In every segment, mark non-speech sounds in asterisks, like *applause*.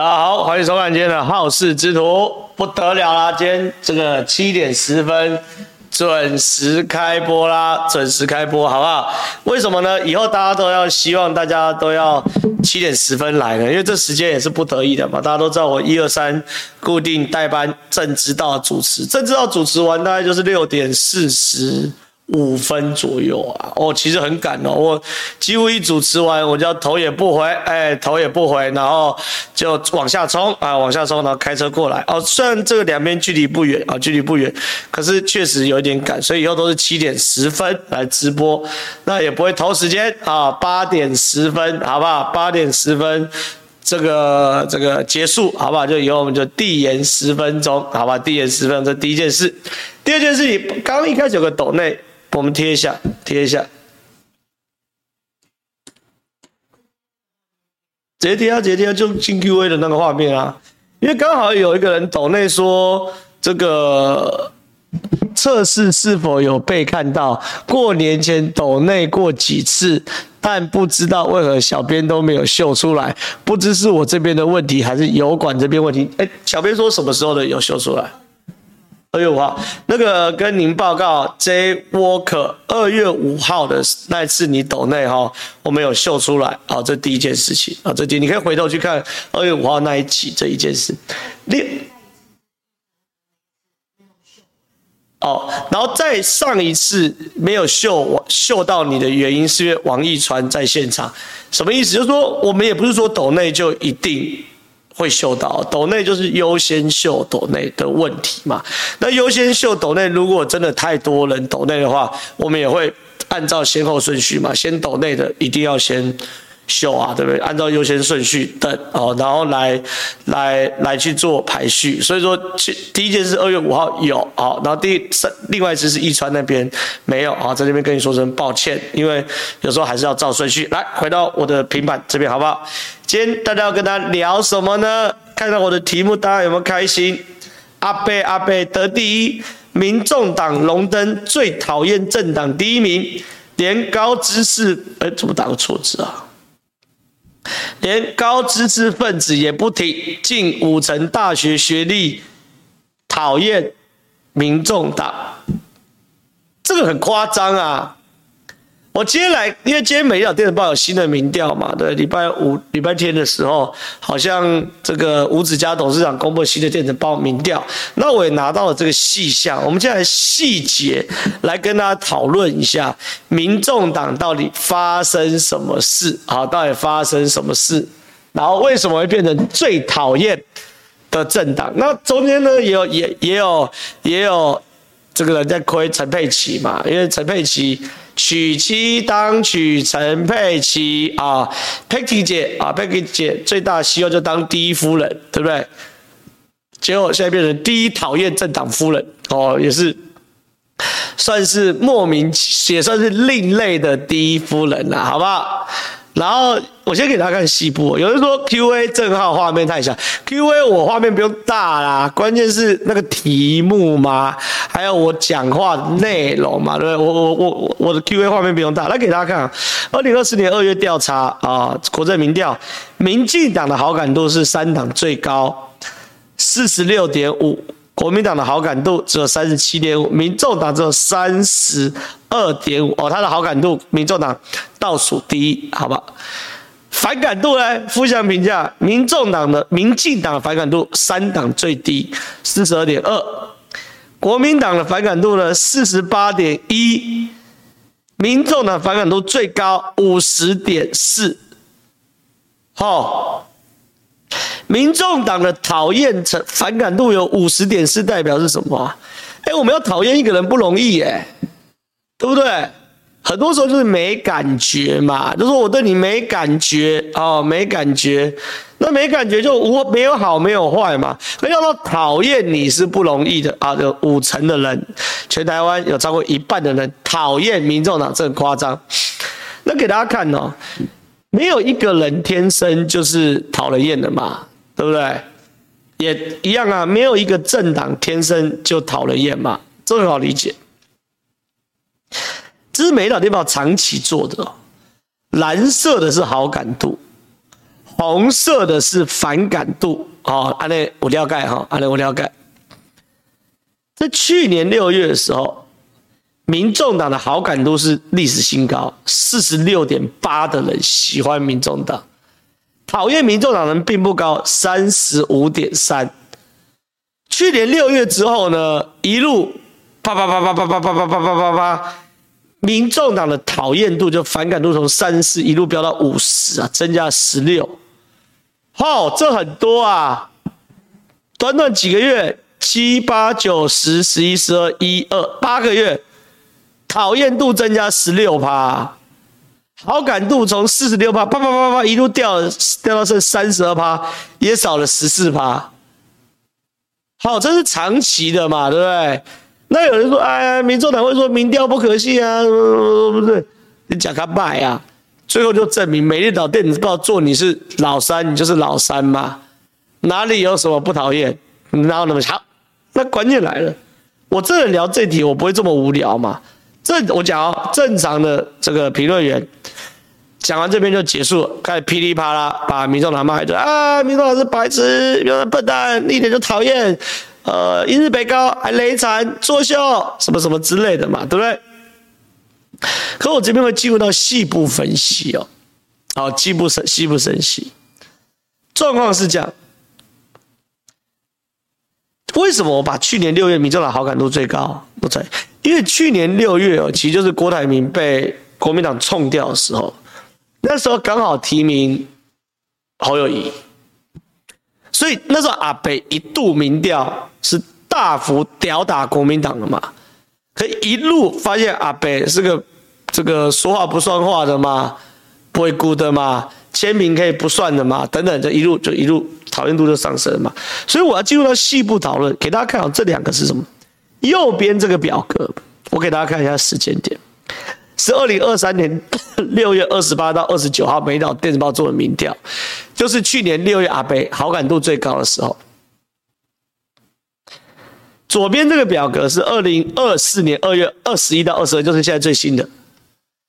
大家好，欢迎收看今天的好事之徒，不得了啦！今天这个七点十分准时开播啦，准时开播，好不好？为什么呢？以后大家都要希望大家都要七点十分来呢，因为这时间也是不得已的嘛。大家都知道我一二三固定代班正知道主持，正知道主持完大概就是六点四十。五分左右啊，哦，其实很赶哦，我几乎一主持完，我就头也不回，哎，头也不回，然后就往下冲啊，往下冲，然后开车过来。哦，虽然这个两边距离不远啊，距离不远，可是确实有一点赶，所以以后都是七点十分来直播，那也不会偷时间啊，八点十分，好不好？八点十分，这个这个结束，好不好？就以后我们就递延十分钟，好吧？递延十分钟，这第一件事。第二件事情，刚一开始有个抖内。我们贴一下，贴一下，直接贴啊，直接贴啊，就进 Q&A 的那个画面啊。因为刚好有一个人抖内说，这个测试是否有被看到？过年前抖内过几次，但不知道为何小编都没有秀出来，不知是我这边的问题，还是油管这边问题？哎，小编说什么时候的有秀出来？二月五号，那个跟您报告，J Walker，二月五号的那一次你抖内哈，我没有秀出来，好，这第一件事情啊，这第你可以回头去看二月五号那一期这一件事，你哦，然后再上一次没有秀秀到你的原因，是因为王一川在现场，什么意思？就是说我们也不是说抖内就一定。会秀到斗内就是优先秀斗内的问题嘛？那优先秀斗内，如果真的太多人斗内的话，我们也会按照先后顺序嘛，先斗内的一定要先。秀啊，对不对？按照优先顺序等哦，然后来来来去做排序。所以说，第一件事二月五号有好，然后第三另外一次是义川那边没有啊，在这边跟你说声抱歉，因为有时候还是要照顺序。来，回到我的平板这边好不好？今天大家要跟他聊什么呢？看到我的题目，大家有没有开心？阿伯阿伯得第一，民众党荣登最讨厌政党第一名，连高知识哎，怎么打个错字啊？连高知识分子也不提，近五成大学学历讨厌民众党，这个很夸张啊！我今天来，因为今天《每日电子报》有新的民调嘛，对，礼拜五、礼拜天的时候，好像这个吴子嘉董事长公布新的电子报民调，那我也拿到了这个细项，我们现在细节来跟大家讨论一下，民众党到底发生什么事好？到底发生什么事？然后为什么会变成最讨厌的政党？那中间呢，也有也也有也有这个人在亏陈佩琪嘛，因为陈佩琪。娶妻当娶陈佩琪啊，佩琪姐啊，佩琪姐最大希望就当第一夫人，对不对？结果现在变成第一讨厌政党夫人哦，也是算是莫名，也算是另类的第一夫人了，好不好？然后我先给大家看细部，有人说 Q&A 正好画面太小，Q&A 我画面不用大啦，关键是那个题目嘛，还有我讲话的内容嘛，对不对？我我我我的 Q&A 画面不用大，来给大家看，二零二四年二月调查啊，国政民调，民进党的好感度是三党最高，四十六点五。国民党的好感度只有三十七点五，民众党只有三十二点五哦，他的好感度，民众党倒数第一，好吧？反感度呢？负向评价，民众党的民进党的反感度三党最低，四十二点二，国民党的反感度呢，四十八点一，民众党反感度最高五十点四，好。民众党的讨厌成反感度有五十点四，代表是什么啊？哎，我们要讨厌一个人不容易耶，对不对？很多时候就是没感觉嘛，就说我对你没感觉哦，没感觉，那没感觉就无没有好没有坏嘛。那要说讨厌你是不容易的啊，有五成的人，全台湾有超过一半的人讨厌民众党，这很夸张。那给大家看哦，没有一个人天生就是讨人厌的嘛。对不对？也一样啊，没有一个政党天生就讨人厌嘛，这很好理解。这是美岛电报长期做的，蓝色的是好感度，红色的是反感度。哦，安内我了解哈，安内我了解。在去年六月的时候，民众党的好感度是历史新高，四十六点八的人喜欢民众党，讨厌民众党人并不高，三十五点三。去年六月之后呢，一路啪啪啪啪啪啪啪啪啪啪啪，民众党的讨厌度就反感度从三十一路飙到五十啊，增加十六。哦，这很多啊！短短几个月，七八九十十一十二一二八个月，讨厌度增加十六趴，好感度从四十六趴啪啪啪啪一路掉掉到剩三十二趴，也少了十四趴。好，这是长期的嘛，对不对？那有人说，哎呀，民众党会说民调不可信啊，不对，你讲他败啊。最后就证明，美丽岛电子报做你是老三，你就是老三嘛，哪里有什么不讨厌？哪有那么强？那关键来了，我这人聊这题，我不会这么无聊嘛。这我讲哦，正常的这个评论员讲完这边就结束了，开始噼里啪啦把民众党骂一顿啊，民众党是白痴，民众笨蛋，一点就讨厌，呃，一日北高还雷残作秀，什么什么之类的嘛，对不对？可我这边会进入到细部分析哦，好，细部深细部分析，状况是这样。为什么我把去年六月民进党好感度最高？不对，因为去年六月哦，其实就是郭台铭被国民党冲掉的时候，那时候刚好提名侯友谊，所以那时候阿北一度民调是大幅吊打国民党的嘛。可一路发现阿北是个这个说话不算话的嘛，不会顾的嘛，签名可以不算的嘛，等等，这一路就一路讨厌度就上升了嘛。所以我要进入到细部讨论，给大家看好这两个是什么。右边这个表格，我给大家看一下时间点，是二零二三年 *laughs* 六月二十八到二十九号，美岛电子报做的民调，就是去年六月阿北好感度最高的时候。左边这个表格是二零二四年二月二十一到二十二，就是现在最新的，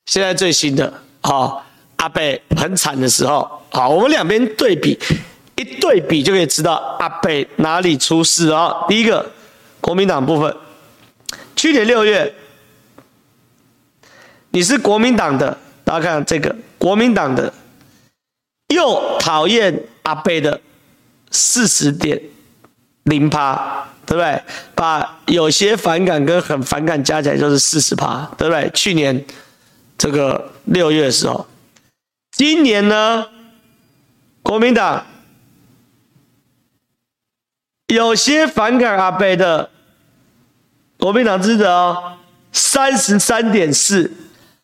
现在最新的。好，阿北很惨的时候，好，我们两边对比，一对比就可以知道阿北哪里出事啊。第一个，国民党部分，去年六月，你是国民党的，大家看这个国民党的，又讨厌阿北的四十点零趴。对不对？把有些反感跟很反感加起来就是四十趴，对不对？去年这个六月的时候，今年呢，国民党有些反感阿北的国民党支持哦，三十三点四，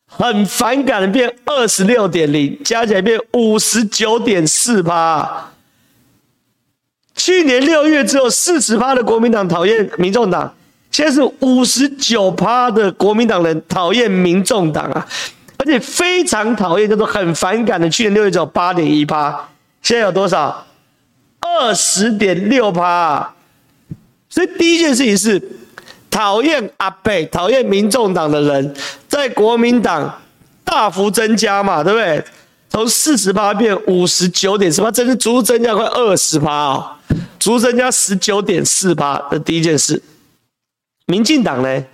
很反感的变二十六点零，加起来变五十九点四趴。去年六月只有四十趴的国民党讨厌民众党，现在是五十九趴的国民党人讨厌民众党啊，而且非常讨厌，叫做很反感的。去年六月只有八点一趴，现在有多少？二十点六趴。所以第一件事情是，讨厌阿北、讨厌民众党的人，在国民党大幅增加嘛，对不对？从四十趴变五十九点四趴，真是足足增加快二十趴哦。足增加十九点四趴的第一件事，民进党呢？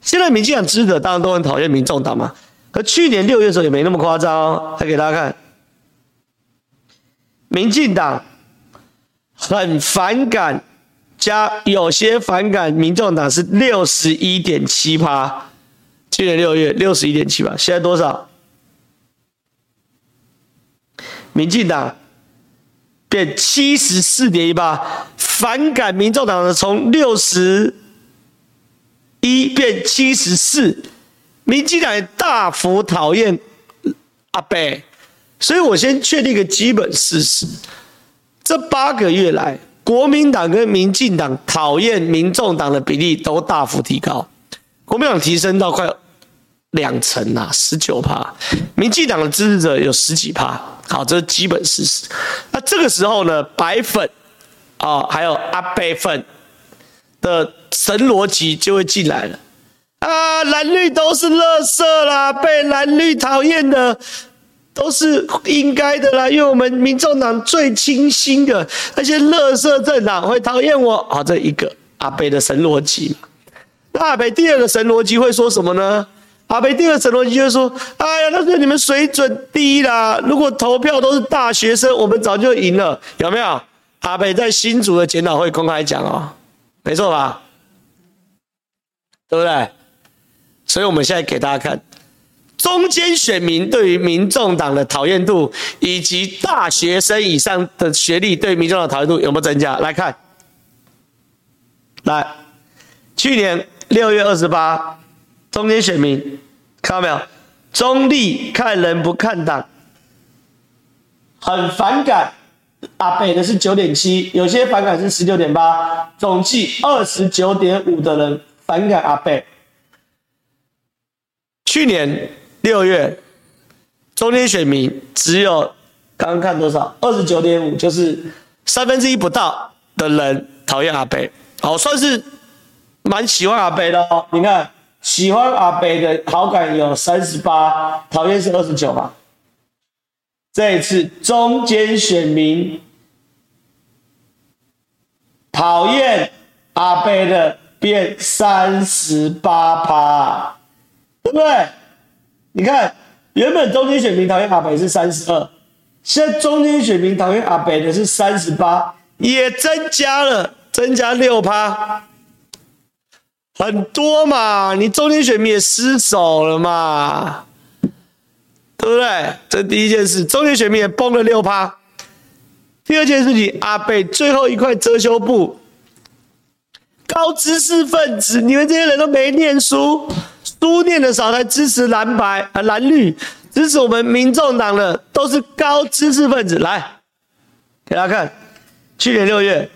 现在民进党支持的当然都很讨厌民众党嘛。可去年六月的时候也没那么夸张哦。来给大家看，民进党很反感加有些反感民众党是六十一点七趴。去年六月六十一点七趴，现在多少？民进党。变七十四点一八，反感民众党的从六十一变七十四，民进党也大幅讨厌阿北，所以我先确定一个基本事实：这八个月来，国民党跟民进党讨厌民众党的比例都大幅提高，国民党提升到快两成啊，十九趴，民进党的支持者有十几趴。好，这是基本事实。那这个时候呢，白粉啊、还有阿北粉的神逻辑就会进来了。啊，蓝绿都是垃圾啦，被蓝绿讨厌的都是应该的啦，因为我们民众党最清新的那些垃圾政党会讨厌我。好，这一个阿北的神逻辑。那阿北第二个神逻辑会说什么呢？阿北第二个神逻辑就是说：哎呀，那是你们水准低啦。如果投票都是大学生，我们早就赢了，有没有？阿北在新竹的检讨会公开讲哦，没错吧？对不对？所以我们现在给大家看。中间选民对于民众党的讨厌度，以及大学生以上的学历对民众党的讨厌度有没有增加？来看，来，去年六月二十八，中间选民看到没有？中立看人不看党，很反感阿北的是九点七，有些反感是十九点八，总计二十九点五的人反感阿北。去年。六月，中间选民只有刚刚看多少？二十九点五，就是三分之一不到的人讨厌阿北。好，算是蛮喜欢阿北的哦。你看，喜欢阿北的好感有三十八，讨厌是二十九吧。这一次中间选民讨厌阿北的变三十八趴，对不对？你看，原本中间选民讨厌阿北是三十二，现在中间选民讨厌阿北的是三十八，也增加了，增加六趴，很多嘛。你中间选民也失守了嘛，对不对？这第一件事，中间选民也崩了六趴。第二件事情，阿北最后一块遮羞布，高知识分子，你们这些人都没念书。书念的少才支持蓝白啊蓝绿，支持我们民众党的都是高知识分子。来，给大家看，去年六月，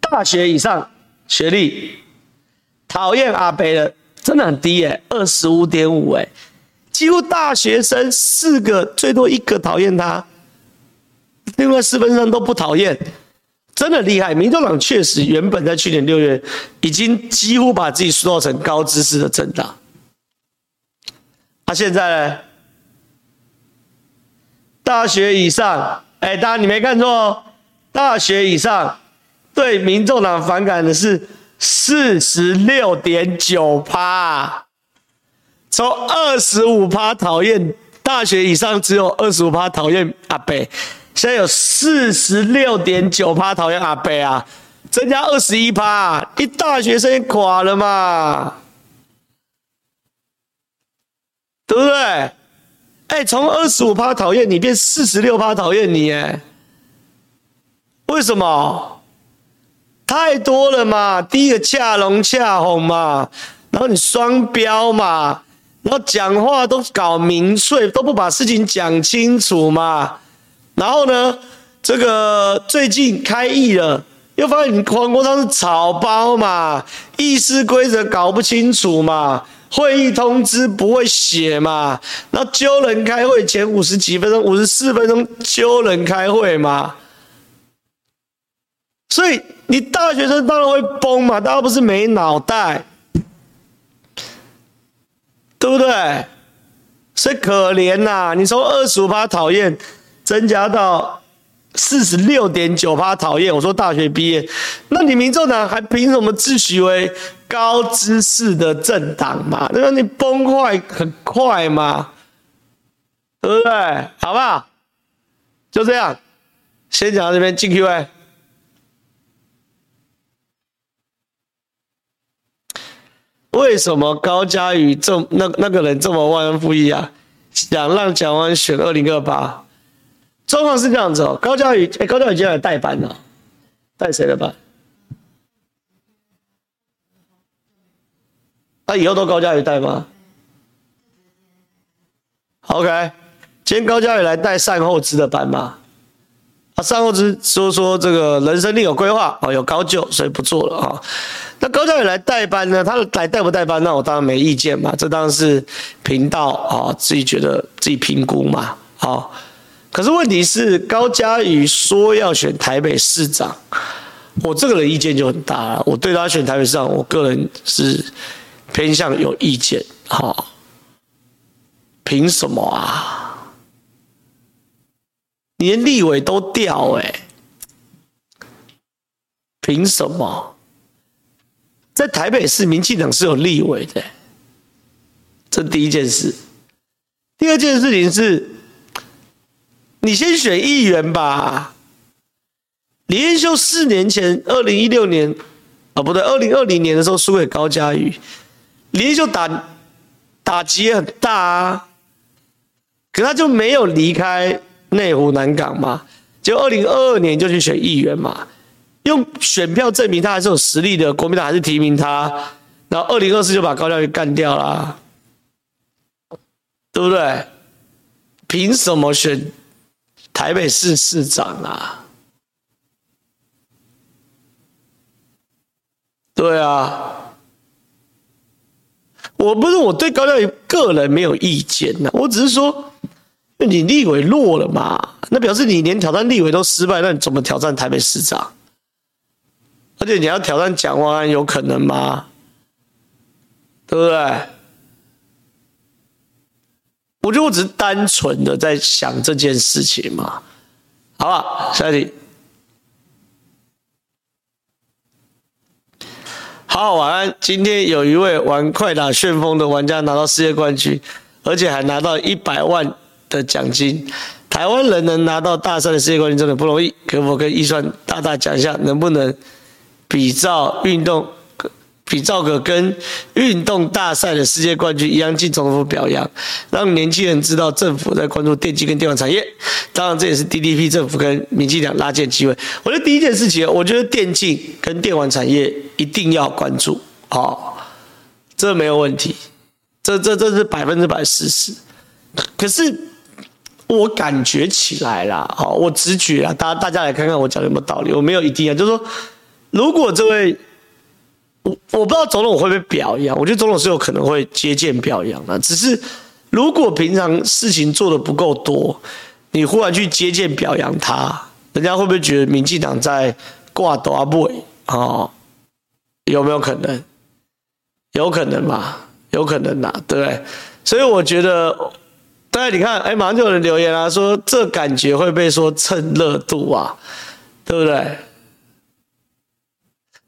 大学以上学历讨厌阿北的真的很低耶，二十五点五哎，几乎大学生四个最多一个讨厌他，另外四分之三都不讨厌。真的厉害，民众党确实原本在去年六月已经几乎把自己塑造成高知识的政党，啊，现在呢？大学以上，哎，大家你没看错，大学以上对民众党反感的是四十六点九趴，从二十五趴讨厌大学以上只有二十五趴讨厌阿北。现在有四十六点九趴讨厌阿北啊，增加二十一趴，一大学生垮了嘛，对不对？哎，从二十五趴讨厌你变四十六趴讨厌你，哎，为什么？太多了嘛，第一个恰龙恰红嘛，然后你双标嘛，然后讲话都搞民粹，都不把事情讲清楚嘛。然后呢，这个最近开议了，又发现你黄国昌是草包嘛，议事规则搞不清楚嘛，会议通知不会写嘛，然后揪人开会前五十几分钟、五十四分钟揪人开会嘛，所以你大学生当然会崩嘛，大家不是没脑袋，对不对？所以可怜呐、你从二十五趴讨厌。增加到四十六点九趴讨厌，我说大学毕业，那你民众党还凭什么自诩为高知识的政党嘛？那你崩坏很快嘛，对不对？好不好？就这样，先讲到这边，进 Q&A。为什么高嘉瑜这那那个人这么忘恩负义啊？想让蒋万选二零二八？状况是这样子哦，高嘉宇，哎，高嘉宇今天来代班呢，代谁的班？那、以后都高嘉瑜带吗？OK，今天高嘉宇来带善后资的班嘛？啊，善后资说说这个人生另有规划哦，有高就，所以不做了啊、那高嘉宇来代班呢？他来带不带班？那我当然没意见嘛，这当然是频道啊、自己觉得自己评估嘛，好、哦。可是问题是，高嘉瑜说要选台北市长，我这个人意见就很大了。我对他选台北市长，我个人是偏向有意见。哈，凭什么啊？你连立委都调哎，凭什么？在台北市，民进党是有立委的，这第一件事。第二件事情是，你先选议员吧。李彦秀四年前，二零一六年，啊不对，二零二零年的时候输给高嘉瑜，李彦秀打打击也很大啊，可他就没有离开内湖南港嘛，就二零二二年就去选议员嘛，用选票证明他还是有实力的，国民党还是提名他，然后二零二四就把高嘉瑜干掉了。对不对？凭什么选台北市市长啊？对啊，我不是我对高嘉瑜个人没有意见呐，我只是说，你立委弱了嘛，那表示你连挑战立委都失败，那你怎么挑战台北市长？而且你要挑战蒋万安，有可能吗？对不对？我觉得我只是单纯的在想这件事情嘛，好吧，下一题。好，晚安。今天有一位玩快打旋风的玩家拿到世界冠军，而且还拿到一百万的奖金。台湾人能拿到大赛的世界冠军真的不容易，可否跟一算大大讲一下，能不能比照运动？比照个跟运动大赛的世界冠军一样进总统府表扬，让年轻人知道政府在关注电竞跟电玩产业。当然，这也是 DDP 政府跟民进党拉近机会。我觉得第一件事情，我觉得电竞跟电玩产业一定要关注，好，这没有问题，这这这是百分之百事实。可是我感觉起来啦，好，我直觉啊，大大家来看看我讲的有没有道理，我没有一定啊，就是说，如果这位。我我不知道总统会不会表扬，我觉得总统是有可能会接见表扬的。只是如果平常事情做得不够多，你忽然去接见表扬他，人家会不会觉得民进党在挂大尾啊？有没有可能？有可能吧，有可能呐，对不对？所以我觉得，大家你看，哎，马上就有人留言啊，说这感觉会被说蹭热度啊，对不对？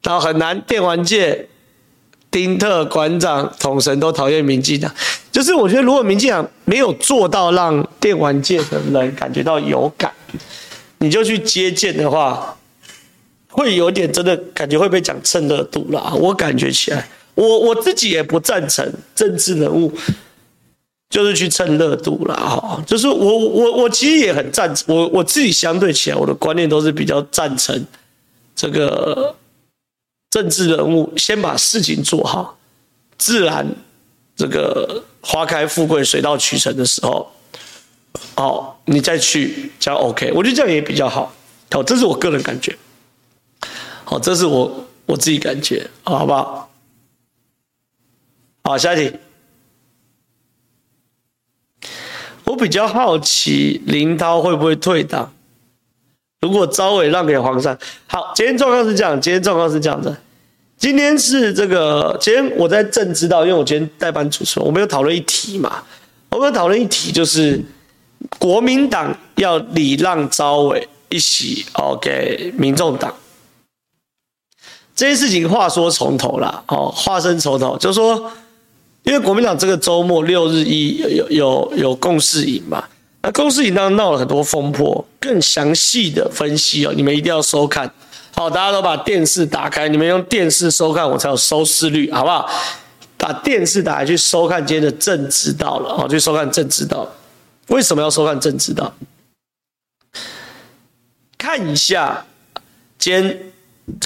然后很难，电玩界丁特馆长统神都讨厌民进党，就是我觉得如果民进党没有做到让电玩界的人感觉到有感，你就去接见的话，会有点真的感觉会被讲蹭热度啦。我感觉起来，我我自己也不赞成政治人物就是去蹭热度啦。哈，就是我我我其实也很赞成，我我自己相对起来，我的观念都是比较赞成这个。政治人物先把事情做好，自然这个花开富贵、水到渠成的时候，哦，你再去这样 OK，我觉得这样也比较好。好，这是我个人感觉。好，这是我我自己感觉，好不好？好，下一题。我比较好奇林涛会不会退党？如果招委让给黄珊，好，今天状况是这样，今天状况是这样的。今天是这个，今天我在正知道，因为我今天代班主持，我们有讨论一题嘛，我们有讨论一题就是国民党要礼让招委一席哦给民众党，这件事情话说从头啦，哦，话说从头，就是说，因为国民党这个周末六日一有有有有共识营嘛，那共识营当中闹了很多风波，更详细的分析哦，你们一定要收看。好，大家都把电视打开，你们用电视收看，我才有收视率，好不好？把电视打开去收看今天的政知道了，好，去收看政知道。为什么要收看政知道？看一下今天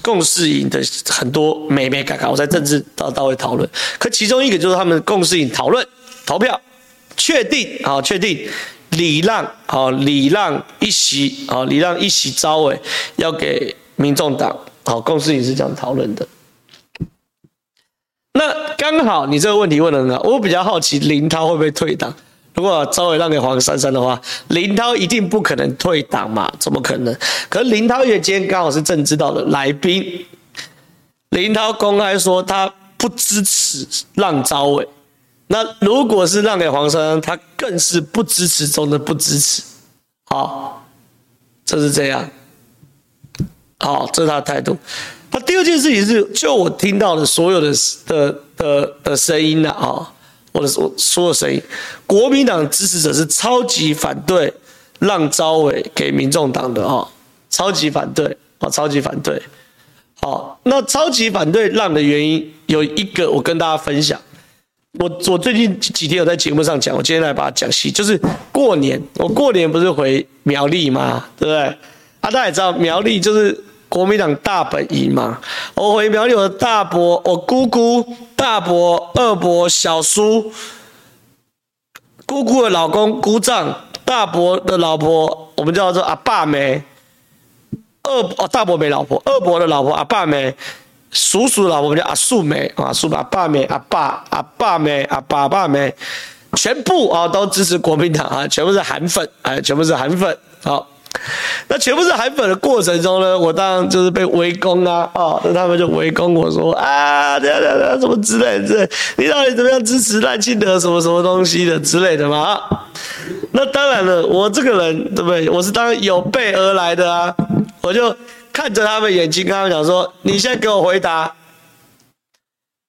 共识营的很多美眉角角，我在政治道到位讨论。可其中一个就是他们共识营讨论投票确定，好，确定礼让，好，礼让一席，好，礼让一席招委要给。民众党好，共识也是这样讨论的。那刚好你这个问题问得很好，我比较好奇林涛会不会退党？如果招委让给黄珊珊的话，林涛一定不可能退党嘛？怎么可能？可是林涛也今天刚好是政知道的来宾，林涛公开说他不支持让招委，那如果是让给黄珊珊，他更是不支持中的不支持。好，这是这样。好，这是他的态度。他第二件事情是，就我听到的所有的的的的声音呢，啊，我的所所有声音，国民党支持者是超级反对让招委给民众党的啊，超级反对啊，超级反对。好，那超级反对让的原因有一个，我跟大家分享。我我最近几天有在节目上讲，我今天来把它讲细。就是过年，我过年不是回苗栗吗？对不对？啊，大家也知道苗栗就是国民党大本营嘛。我回苗栗，我的大伯、我姑姑、大伯、二伯、小叔、姑姑的老公、姑丈、大伯的老婆，我们叫做阿爸梅。二哦，大伯没老婆，二伯的老婆阿爸梅。叔叔老婆叫阿素梅啊，叔阿爸梅阿爸阿爸梅阿爸爸梅，全部啊都支持国民党啊，全部是韩粉哎，全部是韩粉。好，那全部是韩粉的过程中呢，我当然就是被围攻啊啊，那他们就围攻我说啊，这样这样这样什么之类的，你到底怎么样支持赖清德什么什么东西的之类的嘛？那当然了，我这个人对不对？我是当然有备而来的啊，我就。看着他们眼睛，跟他们讲说：“你现在给我回答，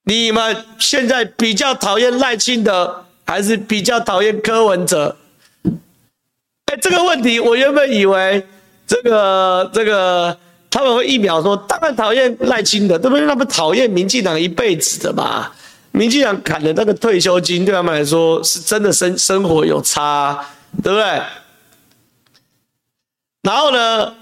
你们现在比较讨厌赖清德，还是比较讨厌柯文哲？”哎，这个问题我原本以为这个这个他们会一秒说：“当然讨厌赖清德，对不对？他们讨厌民进党一辈子的嘛。民进党砍的那个退休金，对他们来说是真的生生活有差，对不对？”然后呢？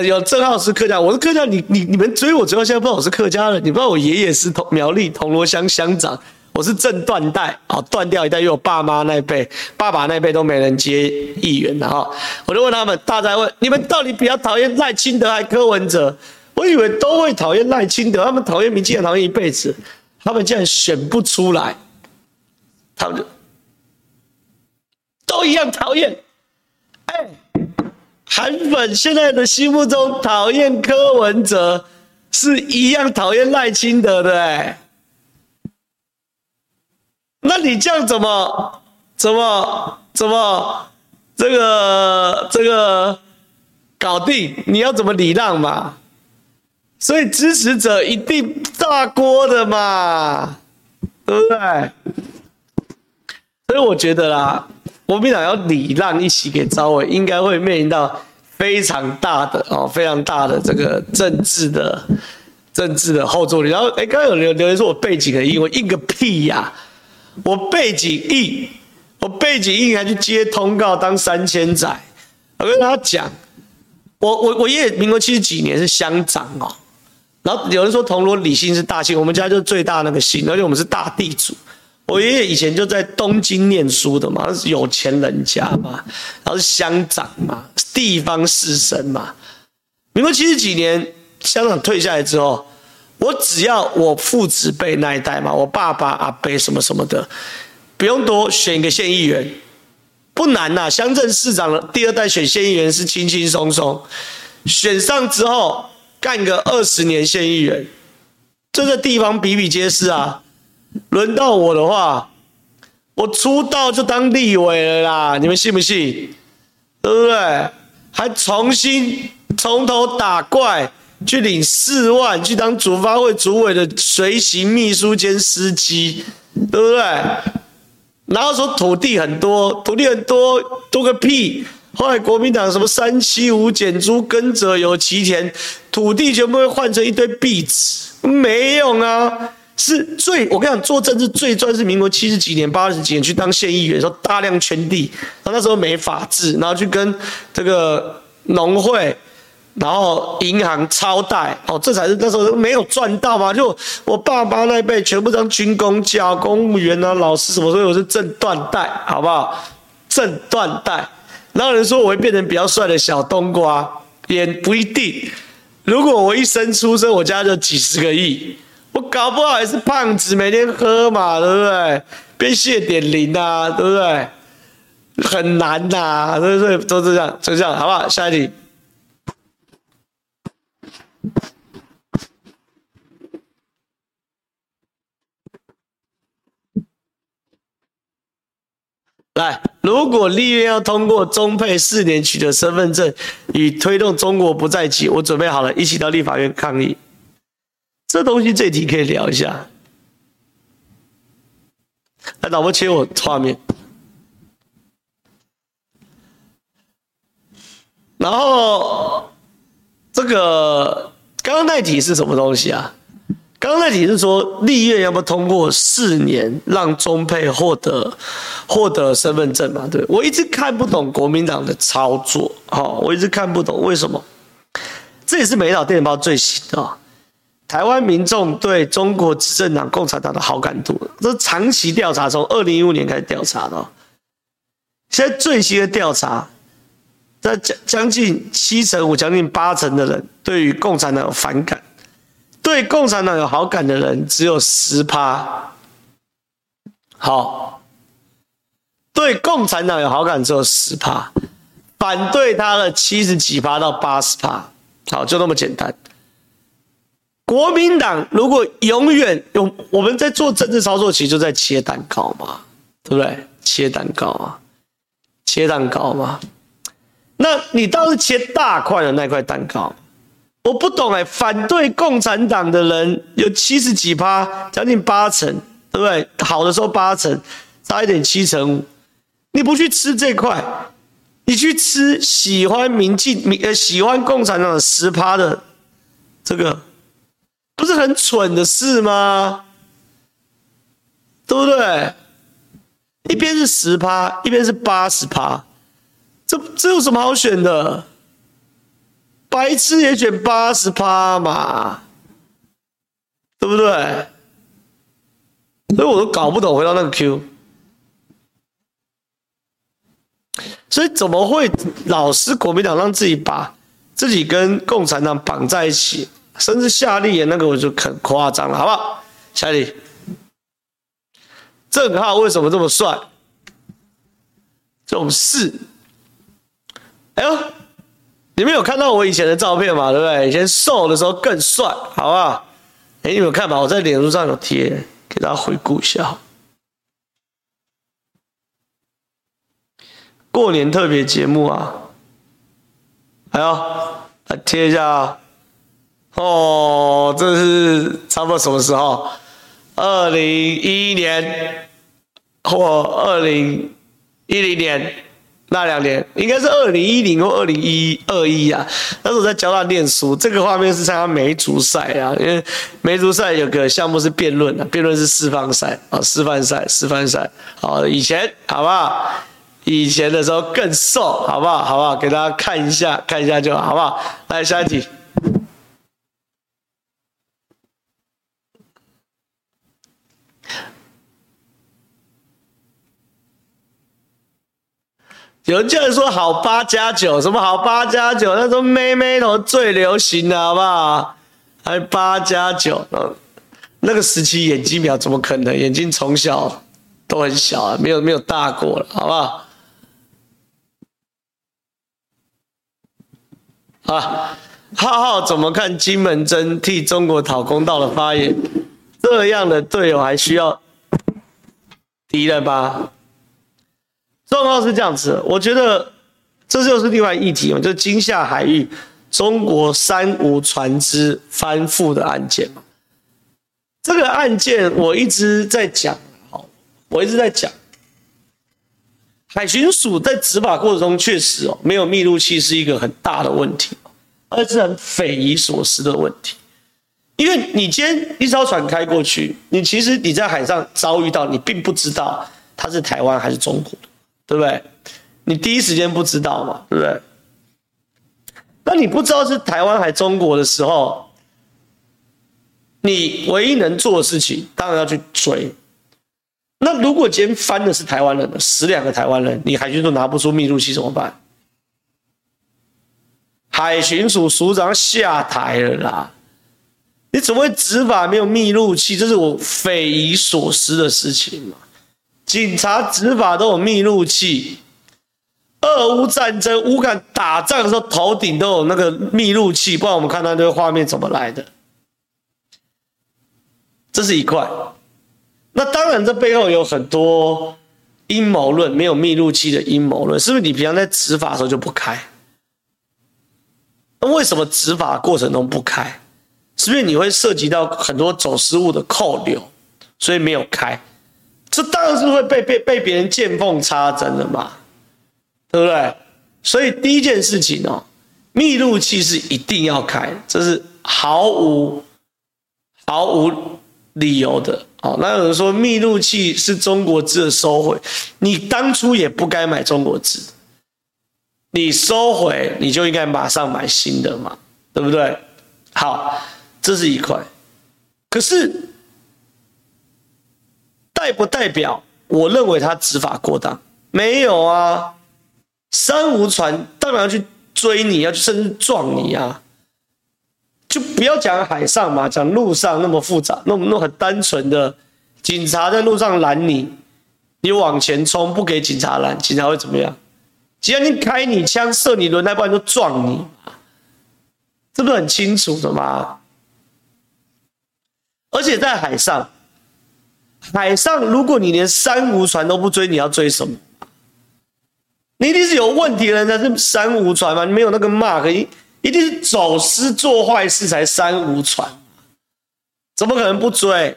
有郑浩是客家，我是客家，你你你们追我追到现在不知道我是客家人，你不知道我爷爷是同苗栗铜锣乡乡长，我是正断代啊，断掉一代，因为我爸妈那辈、爸爸那辈都没人接议员的哈，我就问他们，大家问你们到底比较讨厌赖清德还是柯文哲？我以为都会讨厌赖清德，他们讨厌民进党讨厌一辈子，他们竟然选不出来，他们就都一样讨厌，哎。韩粉现在的心目中讨厌柯文哲，是一样讨厌赖清德的哎。那你这样怎么怎么怎么这个这个搞定？你要怎么礼让嘛？所以支持者一定炸锅的嘛，对不对？所以我觉得啦。国民党要礼让一席给召委，应该会面临到非常大的哦，非常大的这个政治的政治的后坐力。然后，哎，刚刚有留留言说我背景很硬，我硬个屁呀、我背景硬，我背景硬还去接通告当三千载。我跟大家讲，我我我爷爷民国七十几年是乡长哦。然后有人说铜锣李姓是大姓，我们家就是最大那个姓，而且我们是大地主。我爷爷以前就在东京念书的嘛，是有钱人家嘛，然后是乡长嘛，地方士绅嘛。民国七十几年乡长退下来之后，我只要我父子辈那一代嘛，我爸爸阿伯什么什么的，不用多选一个县议员，不难呐、啊。乡镇市长的第二代选县议员是轻轻松松，选上之后干个二十年县议员，这个地方比比皆是啊。轮到我的话，我出道就当立委了啦，你们信不信？对不对？还重新从头打怪，去领四万，去当主发会主委的随行秘书兼司机，对不对？然后说土地很多，土地很多多个屁！后来国民党什么三七五减租、耕者有其田，土地全部会换成一堆壁纸，没用啊！是最我跟你讲，做政治最赚是民国七十几年、八十几年去当县议员的时候，大量圈地，然后那时候没法治，然后去跟这个农会，然后银行超贷，哦，这才是那时候没有赚到嘛。就我爸爸那一辈全部当军公教、公务员啊、老师什么，所以我是正断代，好不好？正断代。然后有人说我会变成比较帅的小冬瓜，也不一定。如果我一生出生，我家就几十个亿。我搞不好也是胖子，每天喝嘛，对不对？变谢点零啊，对不对？很难呐、啊，对不对？都是这样，就这样，好不好？下一题。来，如果立院要通过中配四年取得身份证以推动中国不再起，我准备好了，一起到立法院抗议。这东西这题可以聊一下。来，老婆切我画面。然后这个刚刚那题是什么东西啊？刚刚那题是说立院要不要通过四年让中配获得获得身份证嘛？对，我一直看不懂国民党的操作，好，我一直看不懂为什么。这也是美岛电子报最新的。台湾民众对中国执政党共产党的好感度，这长期调查，从二零一五年开始调查的。现在最新的调查，在将将近七成五、将近八成的人对于共产党有反感，对共产党有好感的人只有十趴。好，对共产党有好感只有十趴，反对他的七十几趴到八十趴。好，就那么简单。国民党如果永远有我们在做政治操作，其实就在切蛋糕嘛，对不对？切蛋糕啊，切蛋糕嘛。那你倒是切大块的那块蛋糕。我不懂哎、反对共产党的人有七十几趴，将近八成，对不对？好的时候八成，差一点七成五。你不去吃这块，你去吃喜欢民进民呃喜欢共产党的十趴的这个。不是很蠢的事吗？对不对？一边是十趴，一边是八十趴，这这有什么好选的？白痴也选八十趴嘛，对不对？所以我都搞不懂，回到那个 Q，所以怎么会老是国民党让自己把自己跟共产党绑在一起？甚至夏立言那个我就很夸张了，好不好？下一题，郑浩为什么这么帅？这种事，哎呦，你们有看到我以前的照片吗？对不对？以前瘦的时候更帅，好不好？哎，你们看吧？我在脸书上有贴，给大家回顾一下。过年特别节目啊，哎呦来贴一下啊。哦，这是差不多什么时候？二零一一年或二零一零年那两年，应该是二零一零或二零一二一啊。那时候我在教他念书，这个画面是参加梅竹赛啊，因为梅竹赛有个项目是辩论啊，辩论是示范赛啊，示范赛，示范赛。好，以前好不好？以前的时候更瘦，好不好？好不好？给大家看一下，看一下就好，好不好？来下一题。有人叫人说好八加九，什么好八加九？那时候妹妹头最流行的，好不好？还八加九，那个时期眼睛苗怎么可能？眼睛从小都很小啊，没有没有大过了，好不好？啊，浩浩怎么看金门真替中国讨公道的发言？这样的队友还需要敌人吗？状况是这样子，我觉得这就是另外议题嘛，就是金厦海域中国三无船只翻覆的案件嘛。这个案件我一直在讲，好，我一直在讲，海巡署在执法过程中确实哦，没有密录器是一个很大的问题，而是很匪夷所思的问题。因为你今天一艘船开过去，你其实你在海上遭遇到，你并不知道它是台湾还是中国的。对不对？你第一时间不知道嘛？对不对？那你不知道是台湾还中国的时候，你唯一能做的事情，当然要去追。那如果今天翻的是台湾人的，死两个台湾人，你海巡署拿不出密录器怎么办？海巡署署长下台了啦！你怎么会执法没有密录器？这是我匪夷所思的事情嘛。警察执法都有密录器，俄乌战争乌克兰打仗的时候，头顶都有那个密录器，不然我们看到这个画面怎么来的？这是一块。那当然，这背后有很多阴谋论，没有密录器的阴谋论，是不是你平常在执法的时候就不开？那为什么执法过程中不开？是不是你会涉及到很多走私物的扣留，所以没有开？这当然是会被被被别人见缝插针的嘛，对不对？所以第一件事情哦，密录器是一定要开，这是毫无毫无理由的。哦，那有人说密录器是中国制的收回，你当初也不该买中国制，你收回你就应该马上买新的嘛，对不对？好，这是一块，可是代不代表我认为他执法过当？没有啊，三无船当然要去追你，要去甚至撞你啊。就不要讲海上嘛，讲路上那么复杂，那么那么很单纯的，警察在路上拦你，你往前冲，不给警察拦，警察会怎么样？只要你开你枪射你轮胎，不然就撞你，这不是很清楚的吗？而且在海上，海上如果你连三无船都不追，你要追什么？你一定是有问题的人才是三无船嘛，你没有那个 mark。一定是走私做坏事才三无船，怎么可能不追？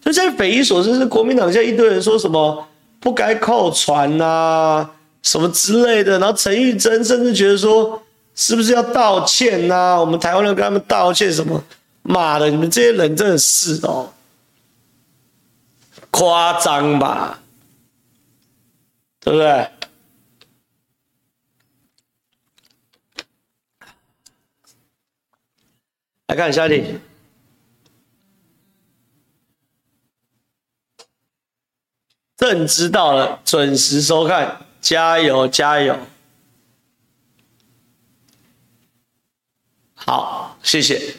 就现在匪夷所思，是国民党现在一堆人说什么不该扣船啊，什么之类的。然后陈玉珍甚至觉得说，是不是要道歉啊？我们台湾人跟他们道歉什么？妈的，你们这些人真的是哦，夸张吧？对不对？来看下一题，朕知道了，准时收看，加油加油！好，谢谢。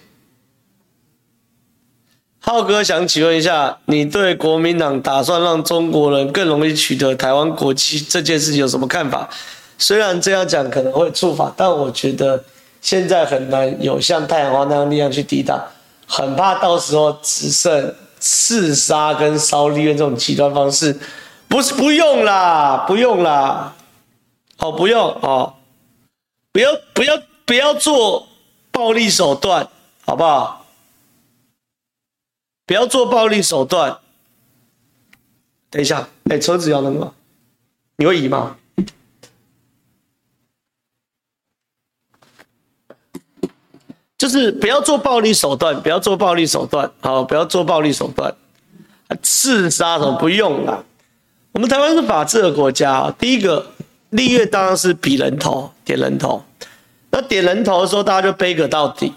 浩哥想请问一下，你对国民党打算让中国人更容易取得台湾国籍这件事情有什么看法？虽然这样讲可能会触法，但我觉得。现在很难有像太阳花那样力量去抵挡，很怕到时候只剩刺杀跟烧立院这种极端方式，不是不用啦，不用啦，哦不用哦，不要不要不要做暴力手段，好不好？不要做暴力手段。等一下，哎，车子要那个，你会移吗？就是不要做暴力手段，不要做暴力手段，好，不要做暴力手段，刺杀什么不用啦。我们台湾是法治的国家，第一个立院当然是比人头，点人头。那点人头的时候，大家就背个到底。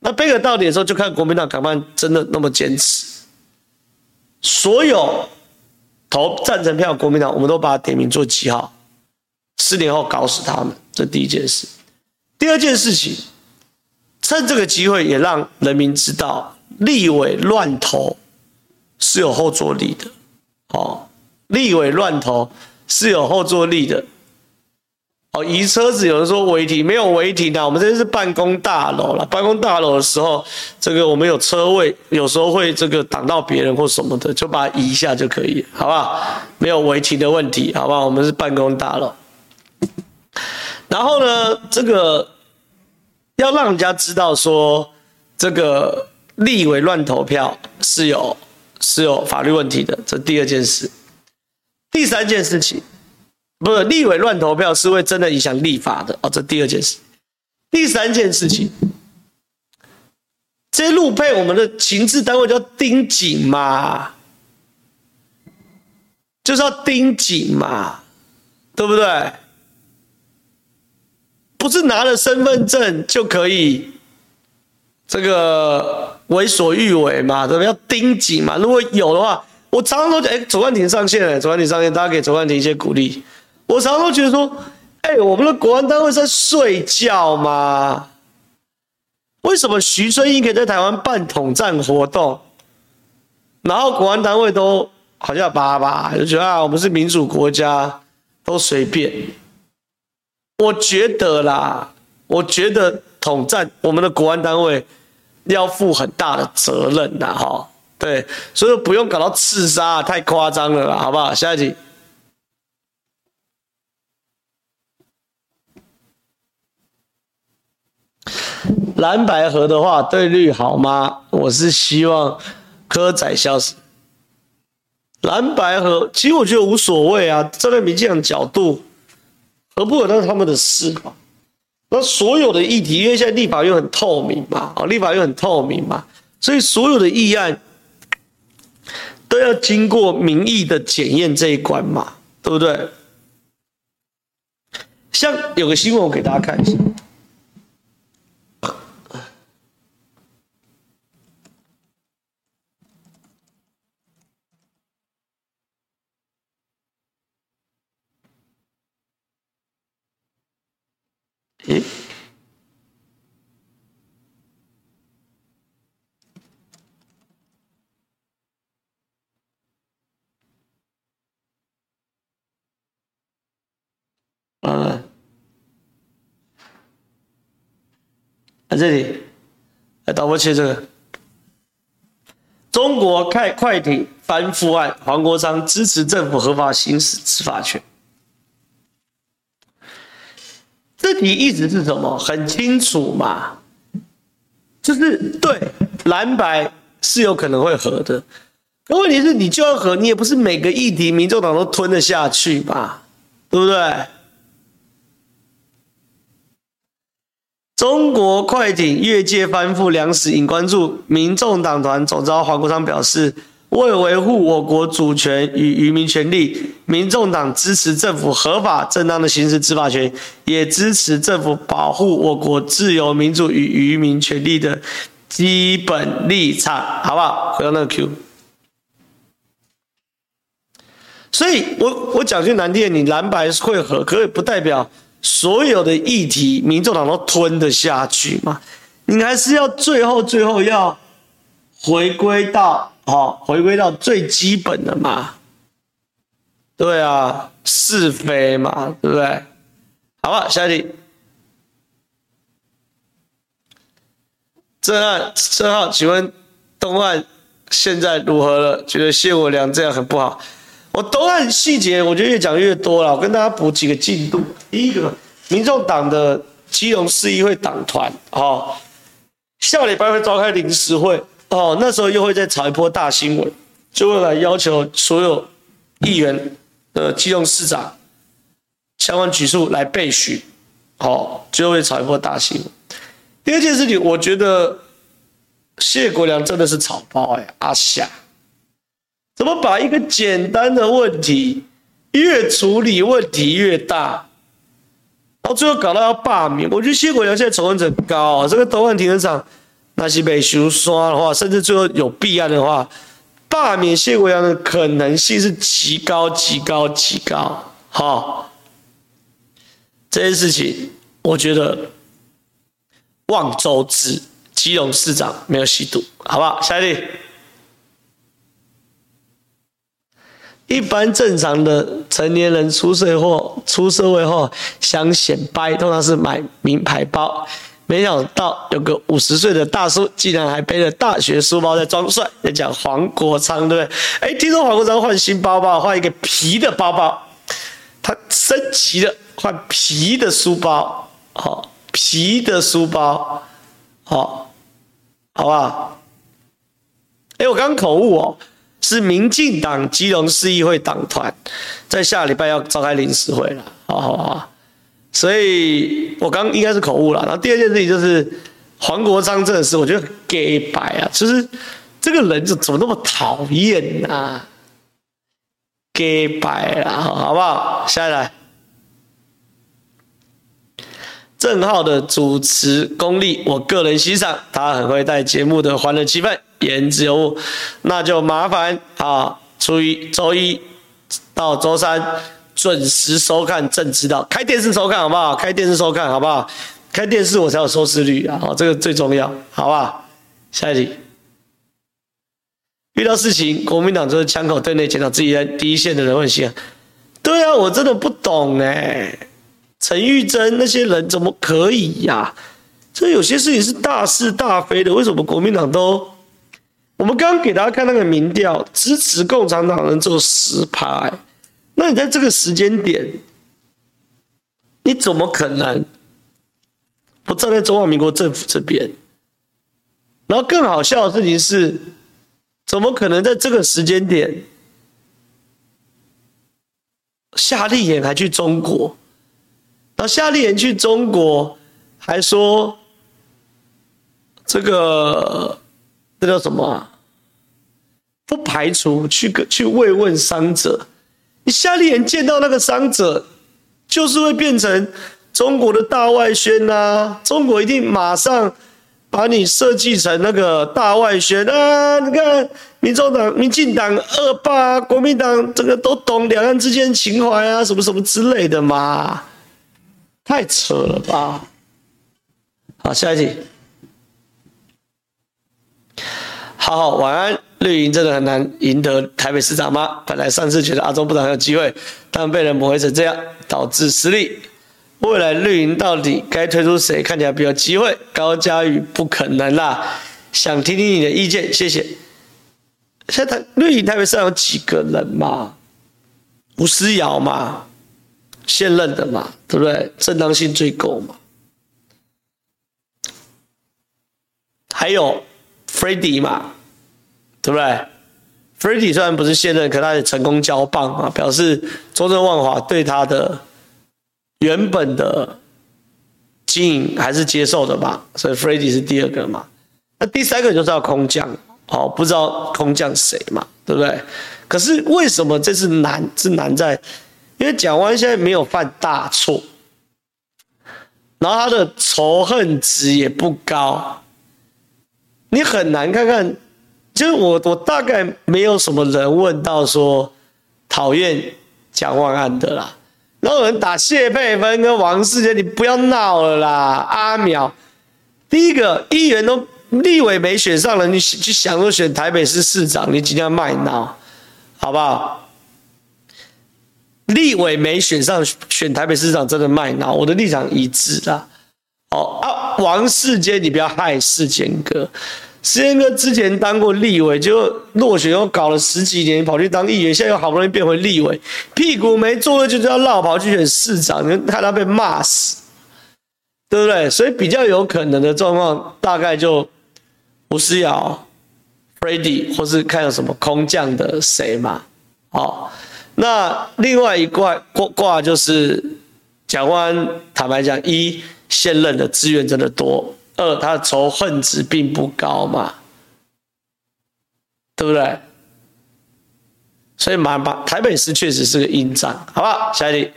那背个到底的时候，就看国民党敢不敢真的那么坚持。所有投赞成票国民党，我们都把它点名做记号，四年后搞死他们。这第一件事。第二件事情。趁这个机会，也让人民知道，立委乱投是有后坐力的。哦，立委乱投是有后坐力的。哦，移车子有人说违停，没有违停的。我们这是办公大楼了，办公大楼的时候，这个我们有车位，有时候会这个挡到别人或什么的，就把它移一下就可以，好不好？没有违停的问题，好不好？我们是办公大楼。然后呢，这个。要让人家知道说，这个立委乱投票是有是有法律问题的，这第二件事。第三件事情，不是立委乱投票是会真的影响立法的哦，这第二件事。第三件事情，这些陆配我们的情治单位就要盯紧嘛，就是要盯紧嘛，对不对？不是拿了身份证就可以这个为所欲为嘛？对不对？要盯紧嘛。如果有的话，我常常都讲，哎，左冠廷上线了，左冠廷上线，大家给左冠廷一些鼓励。我常常都觉得说，哎，我们的国安单位在睡觉吗？为什么徐春英可以在台湾办统战活动，然后国安单位都好像叭叭，就觉得啊，我们是民主国家，都随便。我觉得啦，我觉得统战我们的国安单位要负很大的责任呐，哈，对，所以不用搞到刺杀，太夸张了啦，好不好？下一题，蓝白合的话对绿好吗？我是希望柯仔消失。蓝白合其实我觉得无所谓啊，站在民进党角度，合不合那是他们的事嘛。那所有的议题，因为现在立法又很透明嘛，啊，立法又很透明嘛，所以所有的议案都要经过民意的检验这一关嘛，对不对？像有个新闻，我给大家看一下。啊，在这里，来导播切这个，中国快快艇翻覆案，黄国昌支持政府合法行使执法权。这题意思是什么？很清楚嘛，就是对蓝白是有可能会合的，可问题是你就要合，你也不是每个议题民众党都吞得下去吧，对不对？中国快艇越界翻覆粮食引关注，民众党团总召黄国昌表示。为维护我国主权与渔民权利，民众党支持政府合法正当的行使执法权，也支持政府保护我国自由民主与渔民权利的基本立场，好不好？回到那个 Q。所以我我讲句难听点，你蓝白会合，可以不代表所有的议题民众党都吞得下去吗？你还是要最后最后要回归到。好，回归到最基本的嘛，对啊，是非嘛，对不对？好吧，下一题。正汉，正浩，请问东岸现在如何了？觉得谢国梁这样很不好。我都按细节，我觉得越讲越多了。我跟大家补几个进度。第一个，民众党的基隆市议会党团，哦，下礼拜会召开临时会。哦，那时候又会再炒一波大新闻，就会来要求所有议员的基隆市长相关举措来备询，好、哦，就会炒一波大新闻。第二件事情，我觉得谢国良真的是草包哎，阿夏，怎么把一个简单的问题越处理问题越大，然后最后搞到要罢免？我觉得谢国梁现在仇恨值很高啊，这个东岸停车场。那是被修刷的话，甚至最后有弊案的话，罢免谢国梁的可能性是极高、极高、极高。好，这件事情我觉得望周知，基隆市长没有吸毒，好不好？下一题，一般正常的成年人出社会，出社会后想显摆，通常是买名牌包。没想到有个五十岁的大叔，竟然还背着大学书包在装帅，在讲黄国昌，对不对？哎，听说黄国昌换新包包，换一个皮的包包，他升级了，换皮的书包，好，皮的书包，好，好不好？哎，我刚刚口误哦，是民进党基隆市议会党团在下礼拜要召开临时会了，好好好。所以我刚应该是口误了。然后第二件事情就是黄国昌这个事，我觉得很假掰啊，就是这个人就怎么那么讨厌啊？假掰啦，好不好？下来，郑浩的主持功力，我个人欣赏，他很会带节目的欢乐气氛，言之有物。那就麻烦啊，初一、周一到周三。准时收看正知道，开电视收看好不好？开电视收看好不好？开电视我才有收视率啊！好，这个最重要，好不好？下一题，遇到事情，国民党就是枪口对内检讨自己在第一线的人问心。对啊，我真的不懂哎，陈玉珍那些人怎么可以呀、这有些事情是大是大非的，为什么国民党都？我们刚刚给大家看那个民调，支持共产党人只有十趴。那你在这个时间点，你怎么可能不站在中华民国政府这边。然后更好笑的事情是，怎么可能在这个时间点，夏立言还去中国？然后夏立言去中国，还说这个这叫什么啊？不排除去个去慰问伤者。你夏立言见到那个伤者，就是会变成中国的大外宣呐、中国一定马上。把你设计成那个大外宣啊！你看，民众党、民进党恶霸，国民党这个都懂两岸之间情怀啊，什么什么之类的嘛，太扯了吧！好，下一题。好好晚安，绿营真的很难赢得台北市长吗？本来上次觉得阿中部长很有机会，但被人抹黑成这样，导致失利。未来绿营到底该推出谁？看起来比较机会。高嘉瑜不可能啦，想听听你的意见，谢谢。现在绿营台北上有几个人嘛？吴思瑶嘛，现任的嘛，对不对？正当性最够嘛。还有 Freddy 嘛，对不对？Freddy 虽然不是现任，可他也成功交棒啊，表示中正万华对他的。原本的经营还是接受的吧，所以 Freddy 是第二个嘛。那第三个就是要空降，哦，不知道空降谁嘛，对不对？可是为什么这次难是难在，因为蒋万现在没有犯大错，然后他的仇恨值也不高，你很难看看。就是我我大概没有什么人问到说讨厌蒋万安的啦。然后有人打谢佩芬跟王世杰，你不要闹了啦！阿苗，第一个议员都立委没选上了，你去想说选台北市市长，你今天卖闹，好不好？立委没选上选台北市长，真的卖闹，我的立场一致啦。哦啊，王世坚，你不要害世坚哥。世坚哥之前当过立委，就落选又搞了十几年，跑去当议员，现在又好不容易变回立委，屁股没坐热就要落跑去选市长，你看他被骂死，对不对？所以比较有可能的状况，大概就吴思瑶、Freddy，或是看有什么空降的谁嘛。好，那另外一挂挂挂就是蒋万安，坦白讲，一现任的资源真的多。二，他的仇恨值并不高嘛，对不对？所以马马台北市确实是个硬仗，好不好？下一题。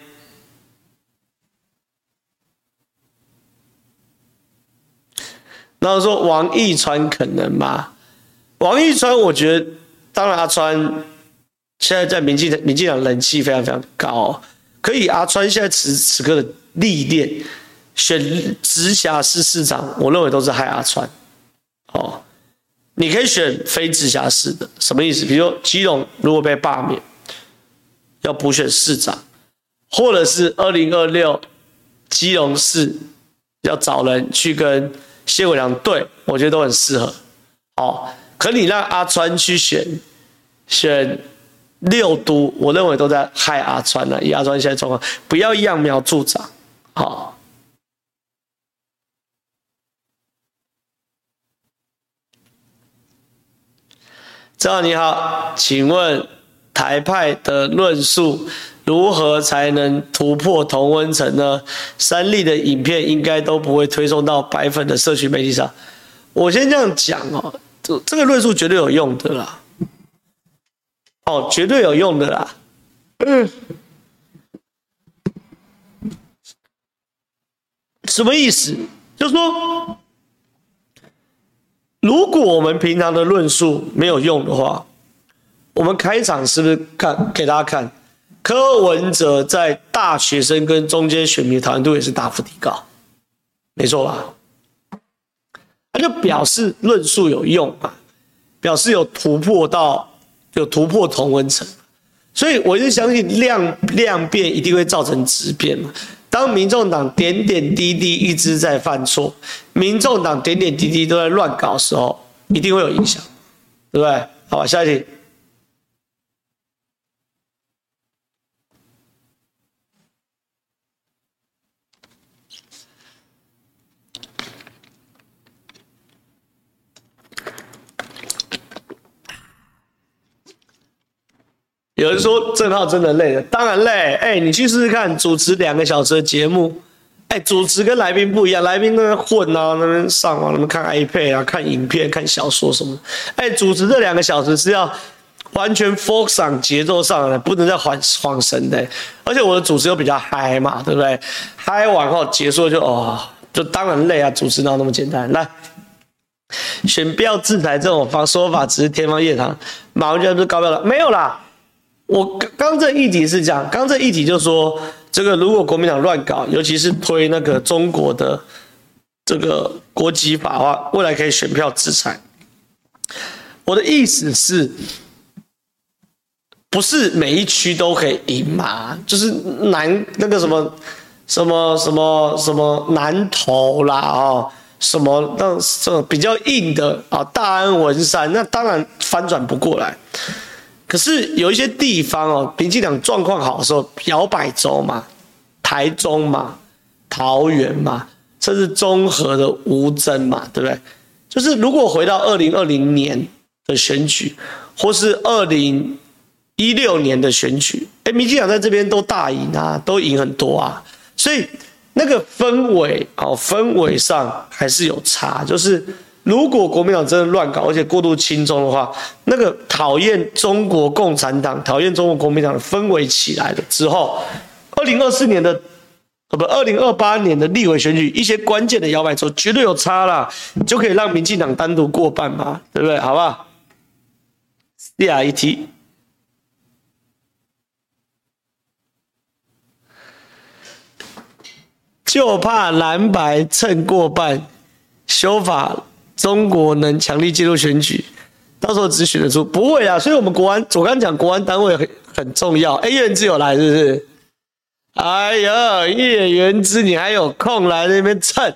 然后说王义川可能吗？王义川，我觉得当然阿川现在在民进民进党人气非常非常高，可以阿川现在此此刻的历练。选直辖市市长，我认为都是害阿川。哦，你可以选非直辖市的，什么意思？比如说基隆如果被罢免，要补选市长，或者是二零二六基隆市要找人去跟谢伟良对，我觉得都很适合。哦，可你让阿川去选选六都，我认为都在害阿川了。以阿川现在状况，不要揠苗助长。好。正好你好，请问台派的论述如何才能突破同温层呢？三立的影片应该都不会推送到白粉的社群媒体上。我先这样讲哦，这这个论述绝对有用的啦，哦，绝对有用的啦。嗯，什么意思？就是说。如果我们平常的论述没有用的话，我们开场是不是看给大家看柯文哲在大学生跟中间选民的讨论度也是大幅提高，没错吧？他就表示论述有用嘛，表示有突破到有突破同温层，所以我就相信量量变一定会造成质变嘛。当民众党点点滴滴一直在犯错，民众党点点滴滴都在乱搞的时候，一定会有影响，对不对？好吧，下一题。有人说郑浩真的累了，当然累。哎，你去试试看，主持两个小时的节目，哎，主持跟来宾不一样，来宾在那边混啊，那边上网，那边看 iPad 啊，看影片，看小说什么。哎，主持这两个小时是要完全 focus on 节奏上的，不能再晃晃神的。而且我的主持又比较嗨嘛，对不对？嗨完后结束就哦，就当然累啊，主持哪那么简单？来。选标制裁这种方说法只是天方夜谭，马文君不是高标了？没有啦，我刚刚这议题是讲，刚这议题就是说，这个如果国民党乱搞，尤其是推那个中国的这个国籍法的话，未来可以选票制裁。我的意思是，不是每一区都可以赢嘛？就是南那个什么什么什么什么南投啦，哦。什么那这比较硬的啊？大安文山那当然翻转不过来。可是有一些地方哦，民进党状况好的时候，摇摆州嘛，台中嘛，桃园嘛，甚至中和的吴峥嘛，对不对？就是如果回到二零二零年的选举，或是二零一六年的选举，哎，民进党在这边都大赢啊，都赢很多啊，所以。那个氛围哦，氛围上还是有差。就是如果国民党真的乱搞，而且过度亲中的话，那个讨厌中国共产党、讨厌中国国民党的氛围起来了之后，二零二四年的呃不，二零二八年的立委选举，一些关键的摇摆州绝对有差啦，就可以让民进党单独过半嘛，对不对？好不好？下一题。就怕蓝白蹭过半修法，中国能强力介入选举，到时候只选得出不会啊。所以我们国安，我刚讲国安单位很很重要。哎，叶元之有来是不是？哎呦，叶元之，你还有空来那边蹭，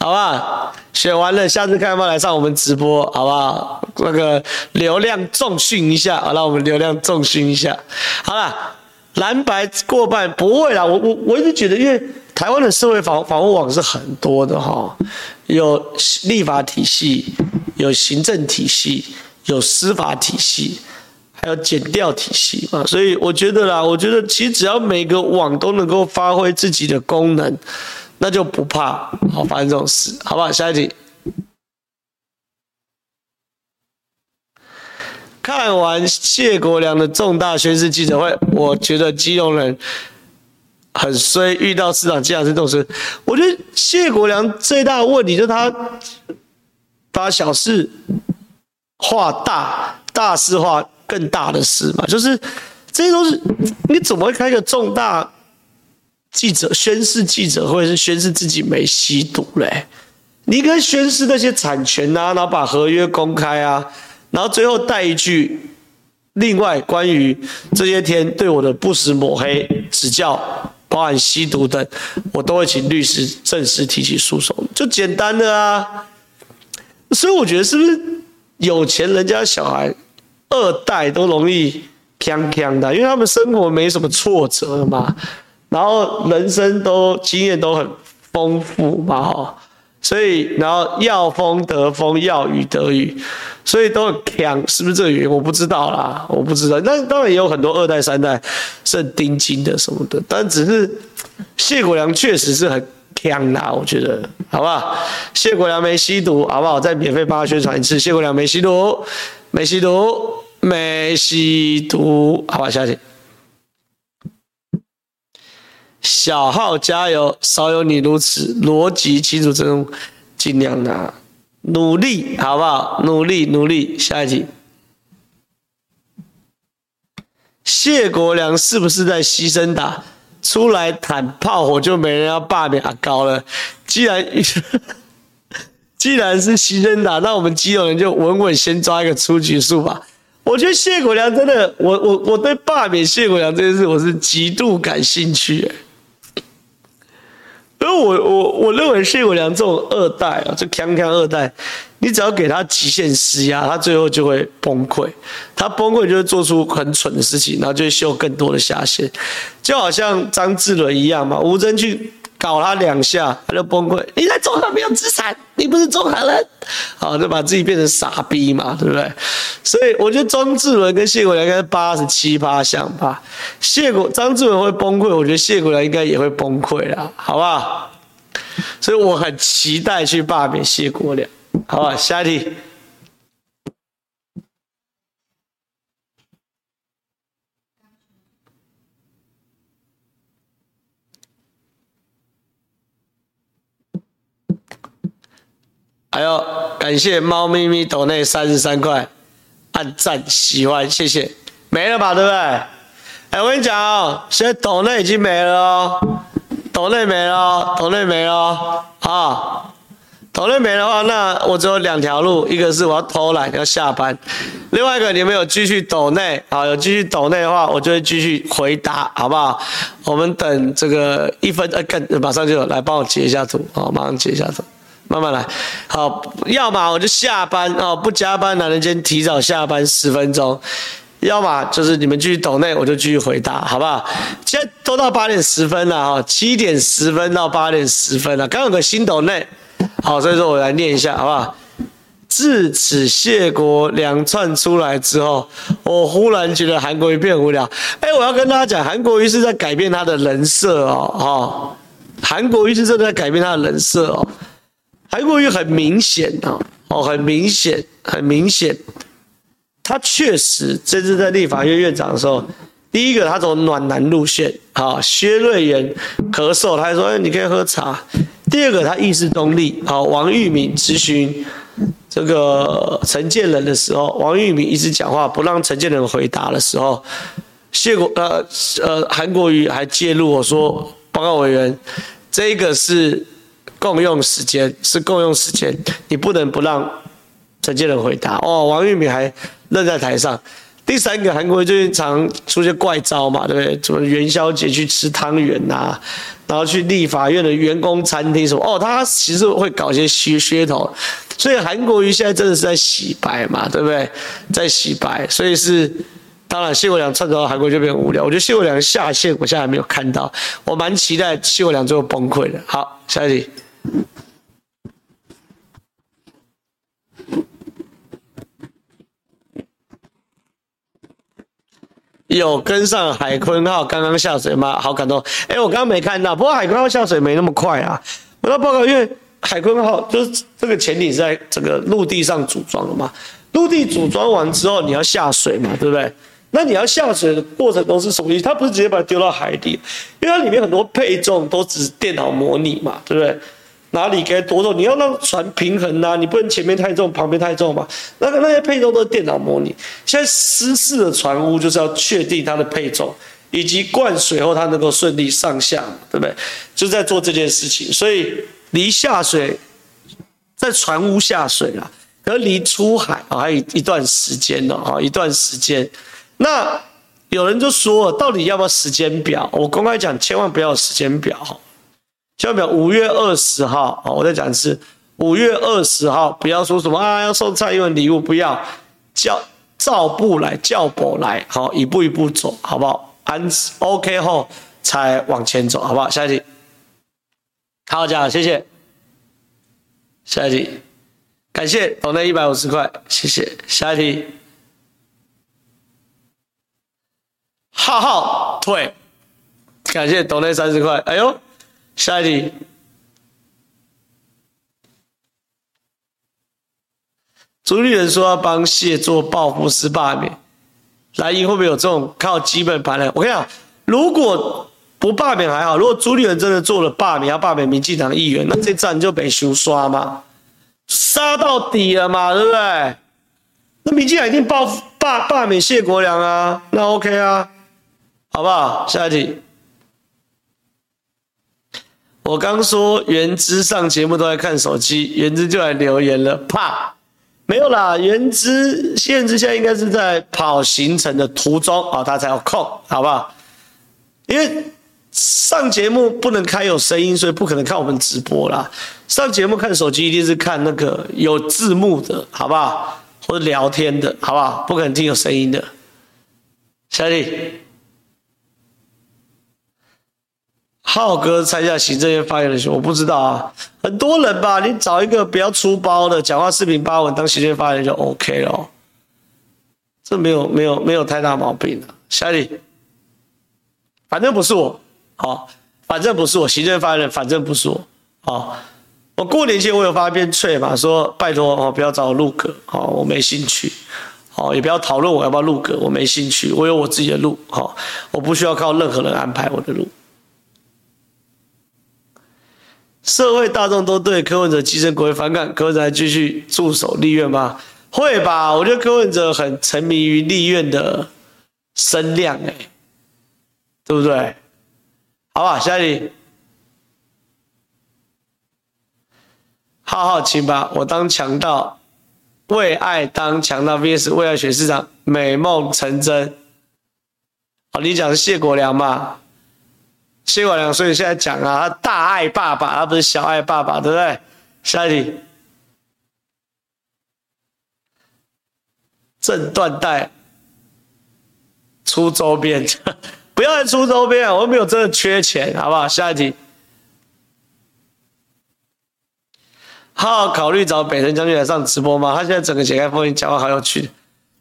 好吧？选完了，下次看要不要来上我们直播，好不好？那个流量重训一下，好，让我们流量重训一下。好了。蓝白过半不会啦，我我我一直觉得，因为台湾的社会防防护网是很多的哈，有立法体系，有行政体系，有司法体系，还有减调体系嘛，所以我觉得啦，我觉得其实只要每个网都能够发挥自己的功能，那就不怕好发生这种事，好不好？下一题。看完谢国梁的重大宣誓记者会，我觉得基隆人很衰，遇到市长竟然是这种事。我觉得谢国良最大的问题就是他把小事化大，大事化更大的事嘛，就是这些都是你怎么会开个重大记者宣誓记者会，是宣誓自己没吸毒嘞？你应该宣誓那些产权啊，然后把合约公开啊。然后最后带一句，另外关于这些天对我的不实抹黑、指教，包含吸毒的，我都会请律师正式提起诉讼，就简单的啊。所以我觉得是不是有钱人家小孩二代都容易锵锵的，因为他们生活没什么挫折嘛，然后人生都经验都很丰富嘛，哈。所以，然后要风得风，要雨得雨，所以都很强，是不是这个原因？我不知道啦，我不知道。那当然也有很多二代、三代是很顶金的什么的，但只是谢国良确实是很强啦，我觉得，好不好？谢国良没吸毒，好不好？再免费帮他宣传一次，谢国良没吸毒，没吸毒，没吸毒，好吧，下去。小号加油，少有你如此逻辑清楚，这种尽量拿努力，好不好？努力努力，下一集。谢国良是不是在牺牲打出来谈炮火就没人要罢免阿高了？既然 *laughs* 既然是牺牲打，那我们基隆人就稳稳先抓一个出局数吧。我觉得谢国良真的，我我我对罢免谢国良这件事，我是极度感兴趣。因为我我我认为谢国良这种二代啊，这锵锵二代，你只要给他极限施压，他最后就会崩溃。他崩溃就会做出很蠢的事情，然后就会秀更多的下限，就好像张志伦一样嘛。吴峥去搞他两下，他就崩溃。你在中航没有资产，你不是中航人，好，就把自己变成傻逼嘛，对不对？所以我觉得庄志伦跟谢国梁应该是八十七趴像吧。谢国张志伦会崩溃，我觉得谢国梁应该也会崩溃啦，好不好？所以我很期待去罢免谢国梁，好吧？下一题。还有感谢猫咪咪抖内三十三块，按赞喜欢，谢谢。没了吧，对不对？哎，我跟你讲哦，现在抖内已经没了哦，抖内没了，抖内没了啊！抖内没的话，那我只有两条路，一个是我要偷懒要下班，另外一个你们有继续抖内啊，有继续抖内的话，我就会继续回答，好不好？我们等这个一分，呃，更马上就来帮我截一下图，好，马上截一下图。慢慢来，好，要么我就下班哦，不加班，男人先提早下班十分钟；要么就是你们继续抖内，我就继续回答，好不好？现在都到八点十分了哈，七点十分到八点十分了，刚有个新抖内，好，所以说我来念一下，好不好？自此谢国两串出来之后，我忽然觉得韩国瑜变无聊。哎，我要跟大家讲，韩国瑜是在改变他的人设哦，哈，韩国瑜是真的在改变他的人设哦。韩国瑜很明显啊，哦，很明显，很明显，他确实这次在立法院院长的时候，第一个他走暖男路线，啊，薛瑞元咳嗽，他还说，哎，你可以喝茶。第二个他意识中立，啊，王玉敏咨询这个陈建仁的时候，王玉敏一直讲话不让陈建仁回答的时候，谢国呃呃韩国瑜还介入我说，报告委员，这个是。共用时间是共用时间，你不能不让陈建仁回答哦。王玉敏还愣在台上。第三个，韩国瑜最近常出现怪招嘛，对不对？什么元宵节去吃汤圆呐，然后去立法院的员工餐厅什么哦，他其实会搞些噱噱头。所以韩国瑜现在真的是在洗白嘛，对不对？在洗白，所以是当然谢国梁窜到韩国就变无聊。我觉得谢国梁下线，我现在还没有看到，我蛮期待谢国梁最后崩溃的。好，下一题。有跟上海鲲号刚刚下水吗？好感动！哎，我刚刚没看到，不过海鲲号下水没那么快啊。我要报告，因为海鲲号就是这个潜艇是在这个陆地上组装的嘛。陆地组装完之后，你要下水嘛，对不对？那你要下水的过程都是什么意思？它不是直接把它丢到海底，因为它里面很多配重都只是电脑模拟嘛，对不对？哪里该多重？你要让船平衡呐、啊，你不能前面太重，旁边太重嘛。那个那些配重都是电脑模拟。现在失事的船坞就是要确定它的配重，以及灌水后它能够顺利上下，对不对？就在做这件事情。所以离下水，在船坞下水了，而离出海啊还有一段时间呢啊，一段时间。那有人就说，到底要不要时间表？我公开讲，千万不要时间表。下面五月二十号啊，我再讲一次，五月二十号，不要说什么啊，要送蔡英文礼物，不要叫赵步来，叫步来，好，一步一步走，好不好？安 OK 后才往前走，好不好？下一题，好讲，谢谢。下一题，感谢抖内一百五十块，谢谢。下一题，浩浩退，感谢抖内三十块，哎呦。下一题，朱立伦说要帮谢做报复式罢免，蓝营会不会有这种靠基本盘的？我跟你讲，如果不罢免还好，如果朱立伦真的做了罢免，要罢免民进党议员，那这战就被修刷嘛，杀到底了嘛，对不对？那民进党一定报罢罢免谢国梁啊，那 OK 啊，好不好？下一题。我刚说元之上节目都在看手机，元之就来留言了，怕没有啦，元之现在现在应该是在跑行程的途中啊，他才有空，好不好？因为上节目不能开有声音，所以不可能看我们直播啦。上节目看手机一定是看那个有字幕的，好不好？或者聊天的，好不好？不可能听有声音的。小李。浩哥参加行政院发言人选，我不知道啊，很多人吧，你找一个比较粗暴的，讲话四平八稳当行政院发言人就 OK 了，这没有没有没有太大毛病的。下一题，反正不是我，好，反正不是我行政发言人，反正不是我，好，我过年前我有发一篇脆嘛，说拜托哦，不要找我录歌，好，我没兴趣。好，也不要讨论我要不要录歌，我没兴趣，我有我自己的路，好，我不需要靠任何人安排我的路。社会大众都对柯文哲寄生国会反感，柯文哲还继续驻守立院吗？会吧，我觉得柯文哲很沉迷于立院的声量，哎，对不对？好吧，下一题，浩浩请吧，我当强盗。为爱当强盗 VS 为爱选市长，美梦成真。好，你讲的是谢国梁吧？谢国梁，所以现在讲啊，他大爱爸爸，他不是小爱爸爸，对不对？下一题，正断代出周边，*laughs* 不要再出周边，我没有真的缺钱，好不好？下一题。好好考虑找北辰将军来上直播吗？他现在整个解开封印讲话好有趣，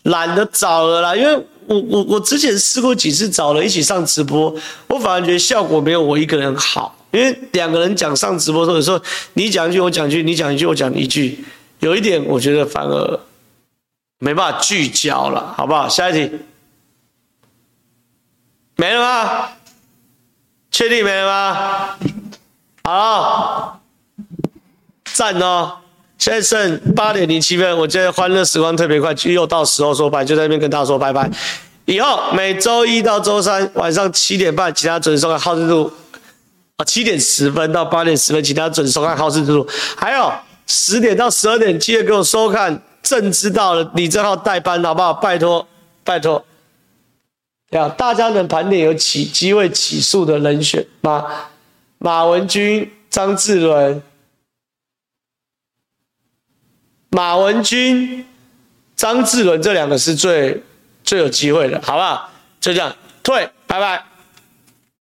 懒得找了啦。因为我我我之前试过几次找人一起上直播，我反而觉得效果没有我一个人好。因为两个人讲上直播的时候，有时候你讲一句我讲一句，你讲一句我讲一句，有一点我觉得反而没办法聚焦了，好不好？下一题，没了吗？确定没了吗？好。赞哦！现在剩八点零七分，我觉得欢乐时光特别快，又到时候说拜，就在那边跟大家说拜拜。以后每周一到周三晚上七点半，其他准时收看好事之徒啊，七点十分到八点十分，其他准时收看好事之徒。还有十点到十二点，记得给我收看正知道的李正浩代班，好不好？拜托，拜托。对啊，大家能盘点有起机会起诉的人选吗？马文君、张志伦。马文君、张志伦这两个是最最有机会的，好不好？就这样，退，拜拜。